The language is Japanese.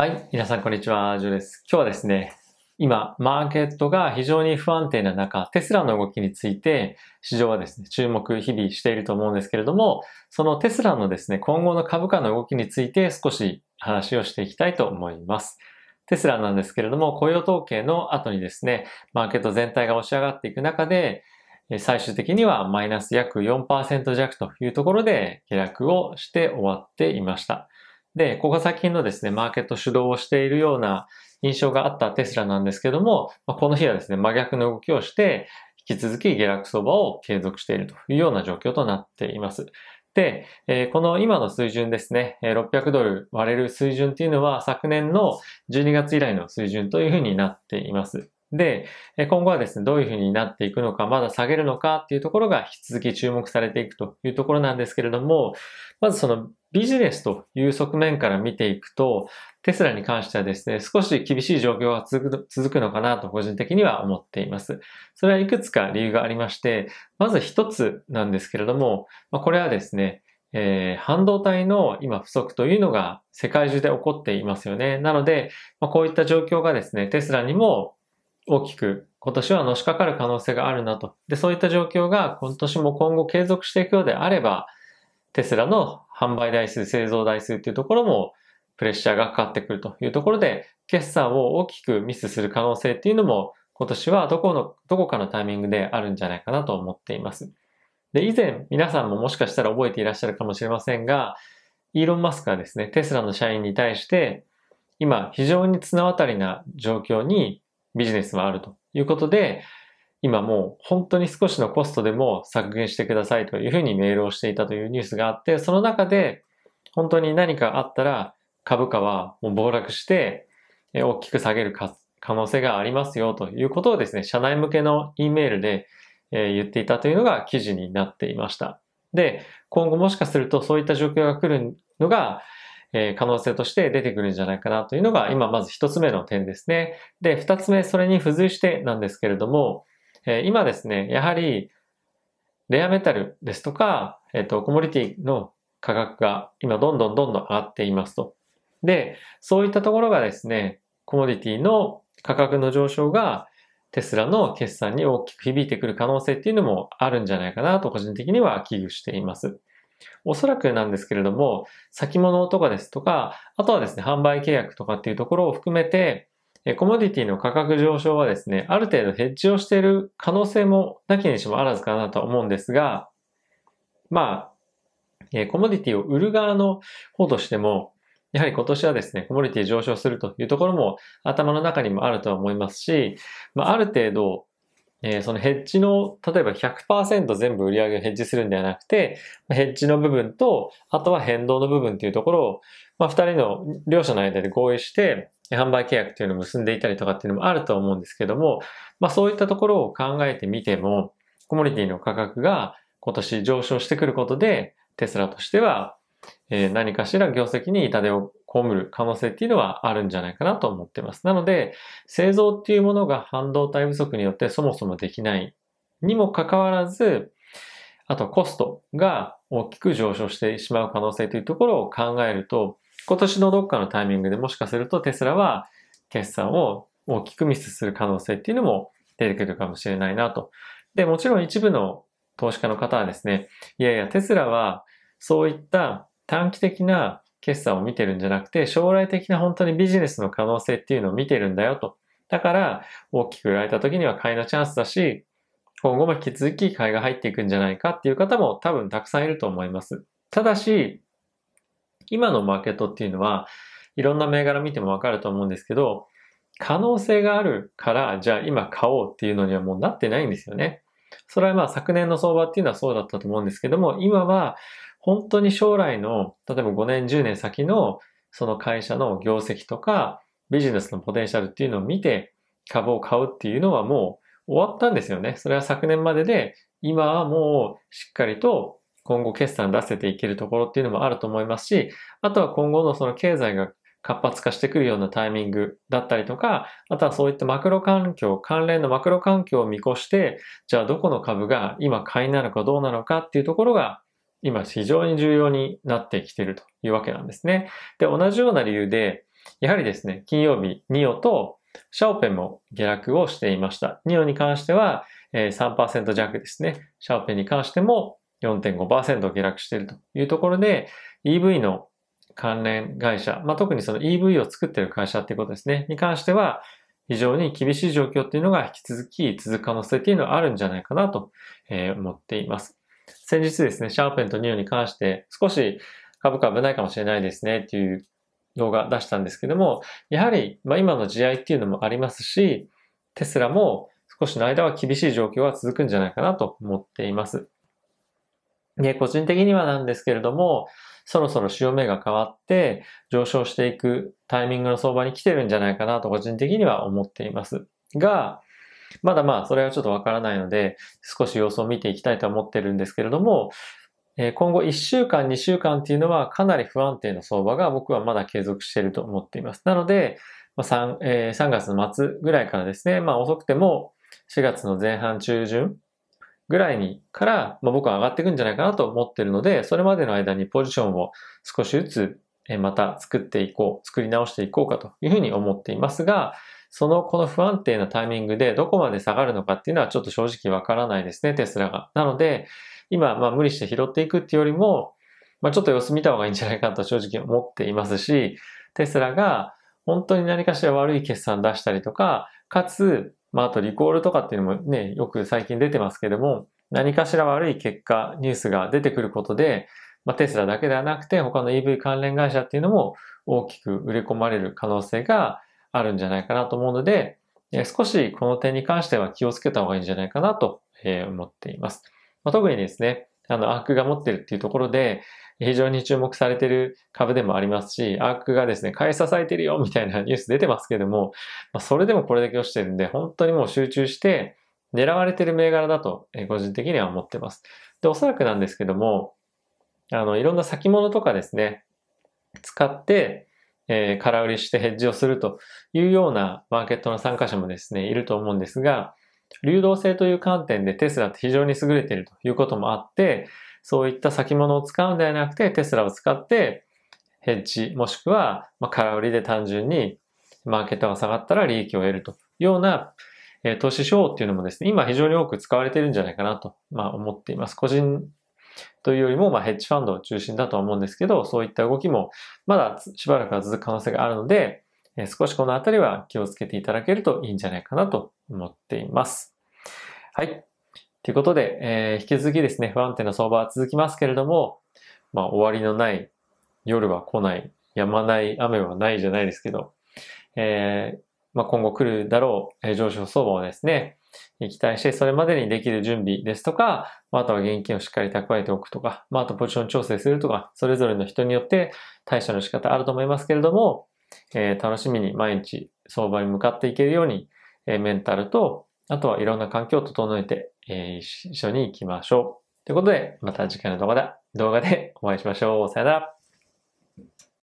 はい、皆さんこんにちは、ジョーです。今日はですね、今、マーケットが非常に不安定な中、テスラの動きについて、市場はですね、注目日々していると思うんですけれども、そのテスラのですね、今後の株価の動きについて少し話をしていきたいと思います。テスラなんですけれども、雇用統計の後にですね、マーケット全体が押し上がっていく中で、最終的にはマイナス約4%弱というところで下落をして終わっていました。で、ここが最近のですね、マーケット主導をしているような印象があったテスラなんですけども、この日はですね、真逆の動きをして、引き続き下落相場を継続しているというような状況となっています。で、えこの今の水準ですね、600ドル割れる水準っていうのは昨年の12月以来の水準というふうになっています。で、今後はですね、どういうふうになっていくのか、まだ下げるのかっていうところが引き続き注目されていくというところなんですけれども、まずそのビジネスという側面から見ていくと、テスラに関してはですね、少し厳しい状況が続くのかなと個人的には思っています。それはいくつか理由がありまして、まず一つなんですけれども、これはですね、えー、半導体の今不足というのが世界中で起こっていますよね。なので、まあ、こういった状況がですね、テスラにも大きく今年はのしかかる可能性があるなと。で、そういった状況が今年も今後継続していくようであれば、テスラの販売台数、製造台数っていうところもプレッシャーがかかってくるというところで、決算を大きくミスする可能性っていうのも今年はどこの、どこかのタイミングであるんじゃないかなと思っています。で、以前皆さんももしかしたら覚えていらっしゃるかもしれませんが、イーロン・マスクはですね、テスラの社員に対して、今非常に綱渡りな状況にビジネスはあるということで、今もう本当に少しのコストでも削減してくださいというふうにメールをしていたというニュースがあって、その中で本当に何かあったら株価はもう暴落して大きく下げる可能性がありますよということをですね、社内向けの E メールで言っていたというのが記事になっていました。で、今後もしかするとそういった状況が来るのが可能性として出てくるんじゃないかなというのが今まず一つ目の点ですね。で、二つ目、それに付随してなんですけれども、え今ですね、やはり、レアメタルですとか、えっ、と、コモディティの価格が今どんどんどんどん上がっていますと。で、そういったところがですね、コモディティの価格の上昇がテスラの決算に大きく響いてくる可能性っていうのもあるんじゃないかなと個人的には危惧しています。おそらくなんですけれども、先物とかですとか、あとはですね、販売契約とかっていうところを含めて、コモディティの価格上昇はですね、ある程度ヘッジをしている可能性もなきにしもあらずかなと思うんですが、まあ、コモディティを売る側の方としても、やはり今年はですね、コモディティ上昇するというところも頭の中にもあるとは思いますし、まあ、ある程度、えー、そのヘッジの、例えば100%全部売り上げをヘッジするんではなくて、ヘッジの部分と、あとは変動の部分っていうところを、まあ、二人の両者の間で合意して、販売契約っていうのを結んでいたりとかっていうのもあると思うんですけども、まあそういったところを考えてみても、コモディティの価格が今年上昇してくることで、テスラとしては、え何かしら業績に痛手を被る可能性っていうのはあるんじゃないかなと思っています。なので、製造っていうものが半導体不足によってそもそもできないにもかかわらず、あとコストが大きく上昇してしまう可能性というところを考えると、今年のどっかのタイミングでもしかするとテスラは決算を大きくミスする可能性っていうのも出てくるかもしれないなと。で、もちろん一部の投資家の方はですね、いやいや、テスラはそういった短期的な決算を見てるんじゃなくて、将来的な本当にビジネスの可能性っていうのを見てるんだよと。だから、大きく売られた時には買いのチャンスだし、今後も引き続き買いが入っていくんじゃないかっていう方も多分たくさんいると思います。ただし、今のマーケットっていうのは、いろんな銘柄見てもわかると思うんですけど、可能性があるから、じゃあ今買おうっていうのにはもうなってないんですよね。それはまあ昨年の相場っていうのはそうだったと思うんですけども、今は本当に将来の、例えば5年、10年先のその会社の業績とかビジネスのポテンシャルっていうのを見て株を買うっていうのはもう終わったんですよね。それは昨年までで、今はもうしっかりと今後決算出せていけるところっていうのもあると思いますし、あとは今後のその経済が活発化してくるようなタイミングだったりとか、あとはそういったマクロ環境、関連のマクロ環境を見越して、じゃあどこの株が今買いなのかどうなのかっていうところが、今非常に重要になってきているというわけなんですね。で、同じような理由で、やはりですね、金曜日、ニオとシャオペンも下落をしていました。ニオに関しては3%弱ですね。シャオペンに関しても4.5%下落しているというところで、EV の関連会社、まあ、特にその EV を作っている会社っていうことですね、に関しては、非常に厳しい状況っていうのが引き続き続く可能性っていうのはあるんじゃないかなと思っています。先日ですね、シャーペンとニオに関して少し株価危ないかもしれないですねっていう動画出したんですけども、やはり、ま、今の地合いっていうのもありますし、テスラも少しの間は厳しい状況が続くんじゃないかなと思っています。で、個人的にはなんですけれども、そろそろ潮目が変わって上昇していくタイミングの相場に来てるんじゃないかなと個人的には思っています。が、まだまあそれはちょっとわからないので少し様子を見ていきたいと思ってるんですけれども、今後1週間、2週間っていうのはかなり不安定な相場が僕はまだ継続していると思っています。なので、3, 3月の末ぐらいからですね、まあ遅くても4月の前半中旬ぐらいにから、まあ、僕は上がっていくんじゃないかなと思ってるので、それまでの間にポジションを少しずつまた作っていこう、作り直していこうかというふうに思っていますが、そのこの不安定なタイミングでどこまで下がるのかっていうのはちょっと正直わからないですね、テスラが。なので、今、まあ無理して拾っていくっていうよりも、まあちょっと様子見た方がいいんじゃないかと正直思っていますし、テスラが本当に何かしら悪い決算出したりとか、かつ、まああとリコールとかっていうのもね、よく最近出てますけども、何かしら悪い結果、ニュースが出てくることで、まあ、テスラだけではなくて他の EV 関連会社っていうのも大きく売り込まれる可能性があるんじゃないかなと思うので、少しこの点に関しては気をつけた方がいいんじゃないかなと思っています。まあ、特にですね、あの、アークが持ってるっていうところで、非常に注目されている株でもありますし、アークがですね、買い支えてるよみたいな ニュース出てますけども、まあ、それでもこれだけ落ちてるんで、本当にもう集中して狙われてる銘柄だと、え個人的には思ってます。で、おそらくなんですけども、あの、いろんな先物とかですね、使って、えー、空売りしてヘッジをするというようなマーケットの参加者もですね、いると思うんですが、流動性という観点でテスラって非常に優れているということもあって、そういった先物を使うんではなくて、テスラを使ってヘッジもしくは、まあ、空売りで単純にマーケットが下がったら利益を得るというような、えー、投資手法っていうのもですね、今非常に多く使われているんじゃないかなと、まあ、思っています。個人というよりも、まあ、ヘッジファンドを中心だとは思うんですけど、そういった動きもまだしばらくは続く可能性があるので、えー、少しこのあたりは気をつけていただけるといいんじゃないかなと思っています。はい。ということで、えー、引き続きですね、不安定な相場は続きますけれども、まあ、終わりのない、夜は来ない、止まない雨はないじゃないですけど、えー、まあ、今後来るだろう、えー、上昇相場をですね、期待して、それまでにできる準備ですとか、まあ、あとは現金をしっかり蓄えておくとか、まあ、あとポジション調整するとか、それぞれの人によって対処の仕方あると思いますけれども、えー、楽しみに毎日相場に向かっていけるように、えー、メンタルとあとはいろんな環境を整えて、えー、一緒に行きましょう。ということで、また次回の動画で、動画でお会いしましょう。さよなら。